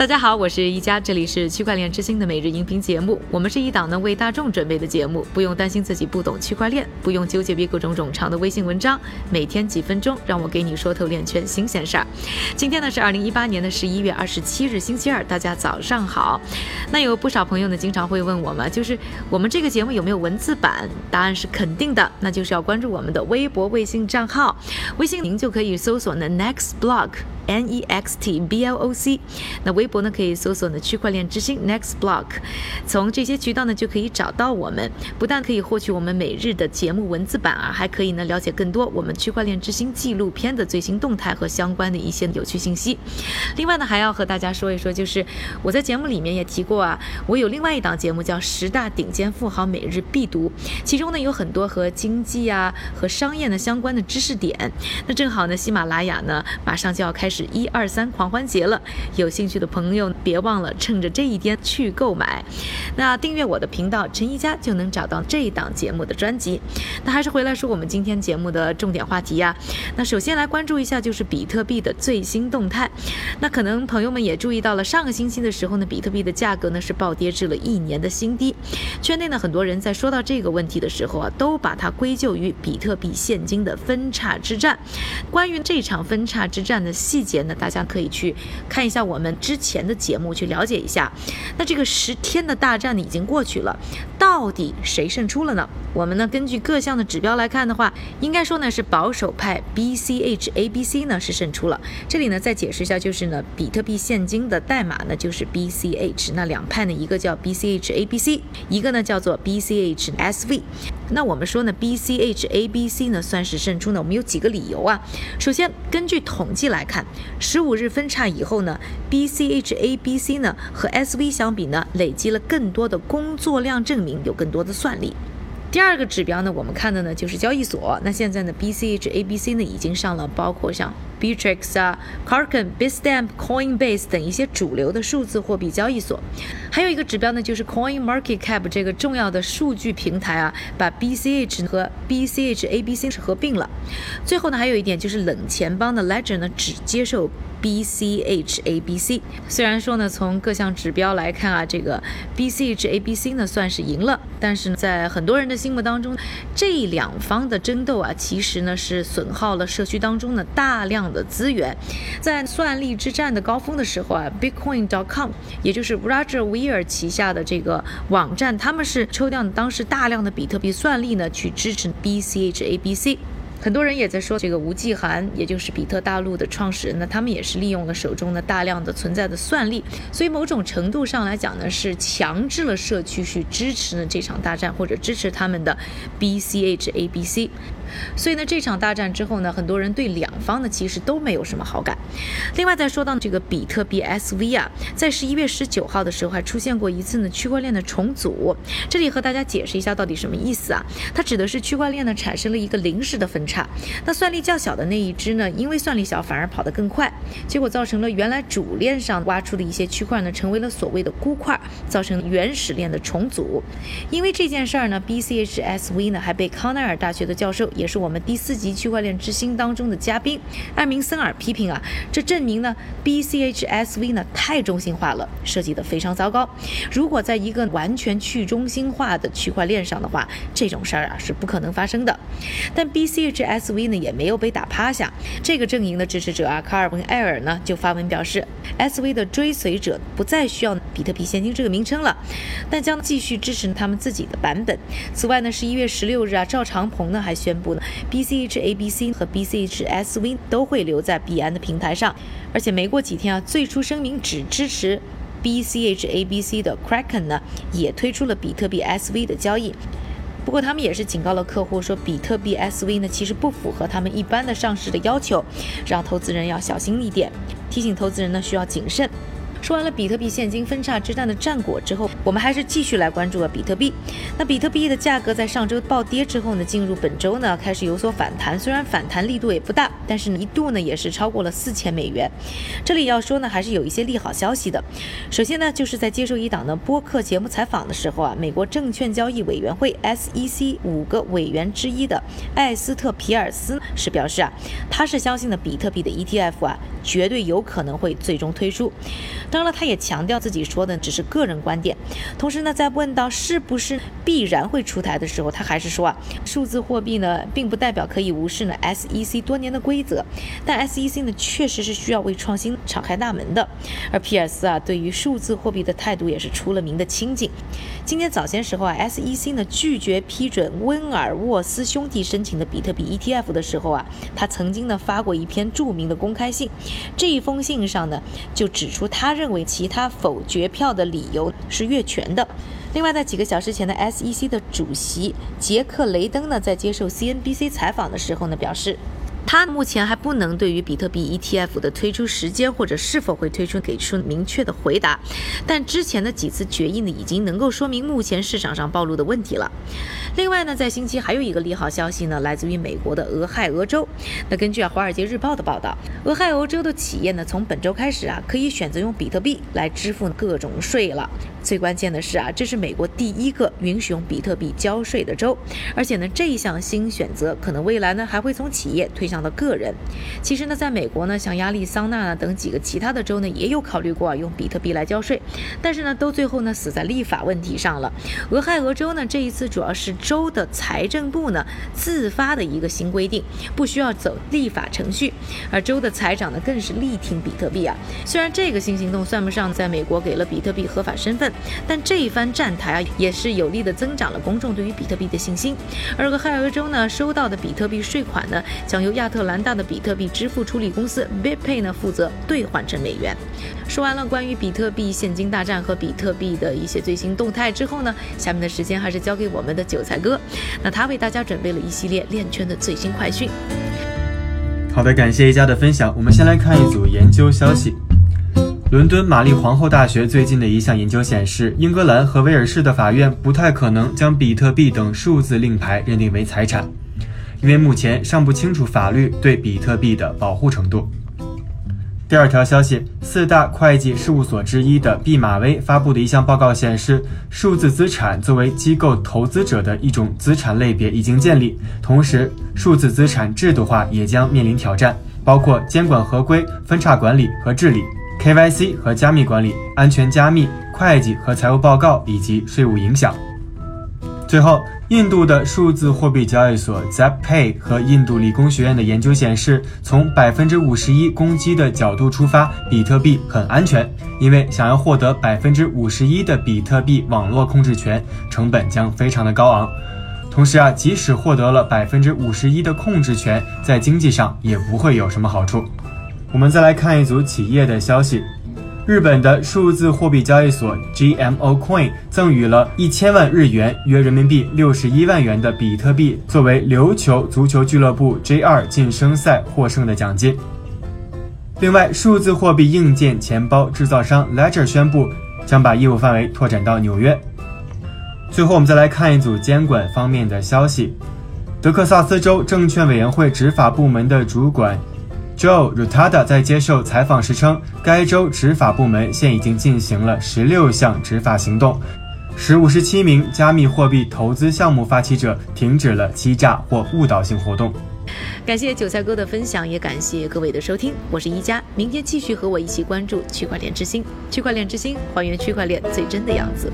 大家好，我是一加，这里是区块链之星的每日音频节目。我们是一档呢为大众准备的节目，不用担心自己不懂区块链，不用纠结于各种冗长的微信文章，每天几分钟，让我给你说透链圈新鲜事儿。今天呢是二零一八年的十一月二十七日，星期二，大家早上好。那有不少朋友呢经常会问我们，就是我们这个节目有没有文字版？答案是肯定的，那就是要关注我们的微博、微信账号，微信您就可以搜索呢 Next Block。N E X T B L O C，那微博呢可以搜索呢区块链之星 Next Block，从这些渠道呢就可以找到我们，不但可以获取我们每日的节目文字版啊，还可以呢了解更多我们区块链之星纪录片的最新动态和相关的一些有趣信息。另外呢还要和大家说一说，就是我在节目里面也提过啊，我有另外一档节目叫十大顶尖富豪每日必读，其中呢有很多和经济啊和商业呢相关的知识点。那正好呢喜马拉雅呢马上就要开始。一二三狂欢节了，有兴趣的朋朋友别忘了趁着这一天去购买。那订阅我的频道陈一佳就能找到这档节目的专辑。那还是回来说我们今天节目的重点话题呀。那首先来关注一下就是比特币的最新动态。那可能朋友们也注意到了，上个星期的时候呢，比特币的价格呢是暴跌至了一年的新低。圈内呢很多人在说到这个问题的时候啊，都把它归咎于比特币现金的分叉之战。关于这场分叉之战的细。节呢，大家可以去看一下我们之前前的节目，去了解一下。那这个十天的大战呢，已经过去了，到底谁胜出了呢？我们呢，根据各项的指标来看的话，应该说呢是保守派 BCHABC 呢是胜出了。这里呢再解释一下，就是呢，比特币现金的代码呢就是 BCH，那两派呢，一个叫 BCHABC，一个呢叫做 BCHSV。那我们说呢，BCHABC 呢算是胜出呢，我们有几个理由啊。首先，根据统计来看，十五日分叉以后呢，BCHABC 呢和 SV 相比呢，累积了更多的工作量，证明有更多的算力。第二个指标呢，我们看的呢就是交易所。那现在呢，BCHABC 呢已经上了，包括像 Bittrex 啊、Kraken、Bitstamp、Coinbase 等一些主流的数字货币交易所。还有一个指标呢，就是 Coin Market Cap 这个重要的数据平台啊，把 BCH 和 BCHABC 是合并了。最后呢，还有一点就是冷钱包的 Ledger 呢只接受。BCHABC 虽然说呢，从各项指标来看啊，这个 BCHABC 呢算是赢了，但是，在很多人的心目当中，这两方的争斗啊，其实呢是损耗了社区当中的大量的资源。在算力之战的高峰的时候啊，Bitcoin.com 也就是 Roger Weir 旗下的这个网站，他们是抽调当时大量的比特币算力呢，去支持 BCHABC。很多人也在说，这个吴继寒，也就是比特大陆的创始人呢，他们也是利用了手中的大量的存在的算力，所以某种程度上来讲呢，是强制了社区去支持呢这场大战，或者支持他们的 BCHABC。所以呢，这场大战之后呢，很多人对两方呢其实都没有什么好感。另外再说到这个比特币 SV 啊，在十一月十九号的时候还出现过一次呢区块链的重组。这里和大家解释一下到底什么意思啊？它指的是区块链呢产生了一个临时的分叉，那算力较小的那一只呢，因为算力小反而跑得更快，结果造成了原来主链上挖出的一些区块呢成为了所谓的孤块，造成原始链的重组。因为这件事儿呢，BCHSV 呢还被康奈尔大学的教授。也是我们第四集区块链之星当中的嘉宾艾明森尔批评啊，这证明呢 BCHSV 呢太中心化了，设计的非常糟糕。如果在一个完全去中心化的区块链上的话，这种事儿啊是不可能发生的。但 BCHSV 呢也没有被打趴下，这个阵营的支持者啊，卡尔文埃尔呢就发文表示，SV 的追随者不再需要比特币现金这个名称了，但将继续支持他们自己的版本。此外呢，十一月十六日啊，赵长鹏呢还宣布。BCHABC 和 BCHSV 都会留在币安的平台上，而且没过几天啊，最初声明只支持 BCHABC 的 Kraken 呢，也推出了比特币 SV 的交易。不过他们也是警告了客户说，比特币 SV 呢其实不符合他们一般的上市的要求，让投资人要小心一点，提醒投资人呢需要谨慎。说完了比特币现金分叉之战的战果之后，我们还是继续来关注了比特币。那比特币的价格在上周暴跌之后呢，进入本周呢开始有所反弹，虽然反弹力度也不大，但是呢一度呢也是超过了四千美元。这里要说呢，还是有一些利好消息的。首先呢，就是在接受一档的播客节目采访的时候啊，美国证券交易委员会 SEC 五个委员之一的艾斯特皮尔斯是表示啊，他是相信的比特币的 ETF 啊。绝对有可能会最终推出。当然了，他也强调自己说的只是个人观点。同时呢，在问到是不是必然会出台的时候，他还是说啊，数字货币呢，并不代表可以无视呢 SEC 多年的规则，但 SEC 呢，确实是需要为创新敞开大门的。而皮尔斯啊，对于数字货币的态度也是出了名的清静。今天早些时候啊，SEC 呢拒绝批准温尔沃斯兄弟申请的比特币 ETF 的时候啊，他曾经呢发过一篇著名的公开信。这一封信上呢，就指出他认为其他否决票的理由是越权的。另外，在几个小时前的 SEC 的主席杰克雷登呢，在接受 CNBC 采访的时候呢，表示。他目前还不能对于比特币 ETF 的推出时间或者是否会推出给出明确的回答，但之前的几次决议呢，已经能够说明目前市场上暴露的问题了。另外呢，在星期还有一个利好消息呢，来自于美国的俄亥俄州。那根据啊《华尔街日报》的报道，俄亥俄州的企业呢，从本周开始啊，可以选择用比特币来支付各种税了。最关键的是啊，这是美国第一个允许用比特币交税的州，而且呢，这一项新选择可能未来呢还会从企业推向到个人。其实呢，在美国呢，像亚利桑那呢等几个其他的州呢，也有考虑过啊用比特币来交税，但是呢，都最后呢死在立法问题上了。俄亥俄州呢，这一次主要是州的财政部呢自发的一个新规定，不需要走立法程序，而州的财长呢更是力挺比特币啊。虽然这个新行动算不上在美国给了比特币合法身份。但这一番站台啊，也是有力的增长了公众对于比特币的信心。而俄亥俄州呢，收到的比特币税款呢，将由亚特兰大的比特币支付处理公司 BitPay 呢负责兑换成美元。说完了关于比特币现金大战和比特币的一些最新动态之后呢，下面的时间还是交给我们的韭菜哥，那他为大家准备了一系列链圈的最新快讯。好的，感谢一家的分享。我们先来看一组研究消息。伦敦玛丽皇后大学最近的一项研究显示，英格兰和威尔士的法院不太可能将比特币等数字令牌认定为财产，因为目前尚不清楚法律对比特币的保护程度。第二条消息，四大会计事务所之一的毕马威发布的一项报告显示，数字资产作为机构投资者的一种资产类别已经建立，同时数字资产制度化也将面临挑战，包括监管合规、分叉管理和治理。KYC 和加密管理、安全加密、会计和财务报告以及税务影响。最后，印度的数字货币交易所 ZapPay 和印度理工学院的研究显示，从百分之五十一攻击的角度出发，比特币很安全，因为想要获得百分之五十一的比特币网络控制权，成本将非常的高昂。同时啊，即使获得了百分之五十一的控制权，在经济上也不会有什么好处。我们再来看一组企业的消息。日本的数字货币交易所 GMO Coin 赠予了一千万日元（约人民币六十一万元）的比特币，作为琉球足球俱乐部 J2 晋升赛获胜的奖金。另外，数字货币硬件钱包制造商 Ledger 宣布将把业务范围拓展到纽约。最后，我们再来看一组监管方面的消息。德克萨斯州证券委员会执法部门的主管。Joe Rutada 在接受采访时称，该州执法部门现已经进行了十六项执法行动，使五十七名加密货币投资项目发起者停止了欺诈或误导性活动。感谢韭菜哥的分享，也感谢各位的收听，我是一加，明天继续和我一起关注区块链之星，区块链之星还原区块链最真的样子。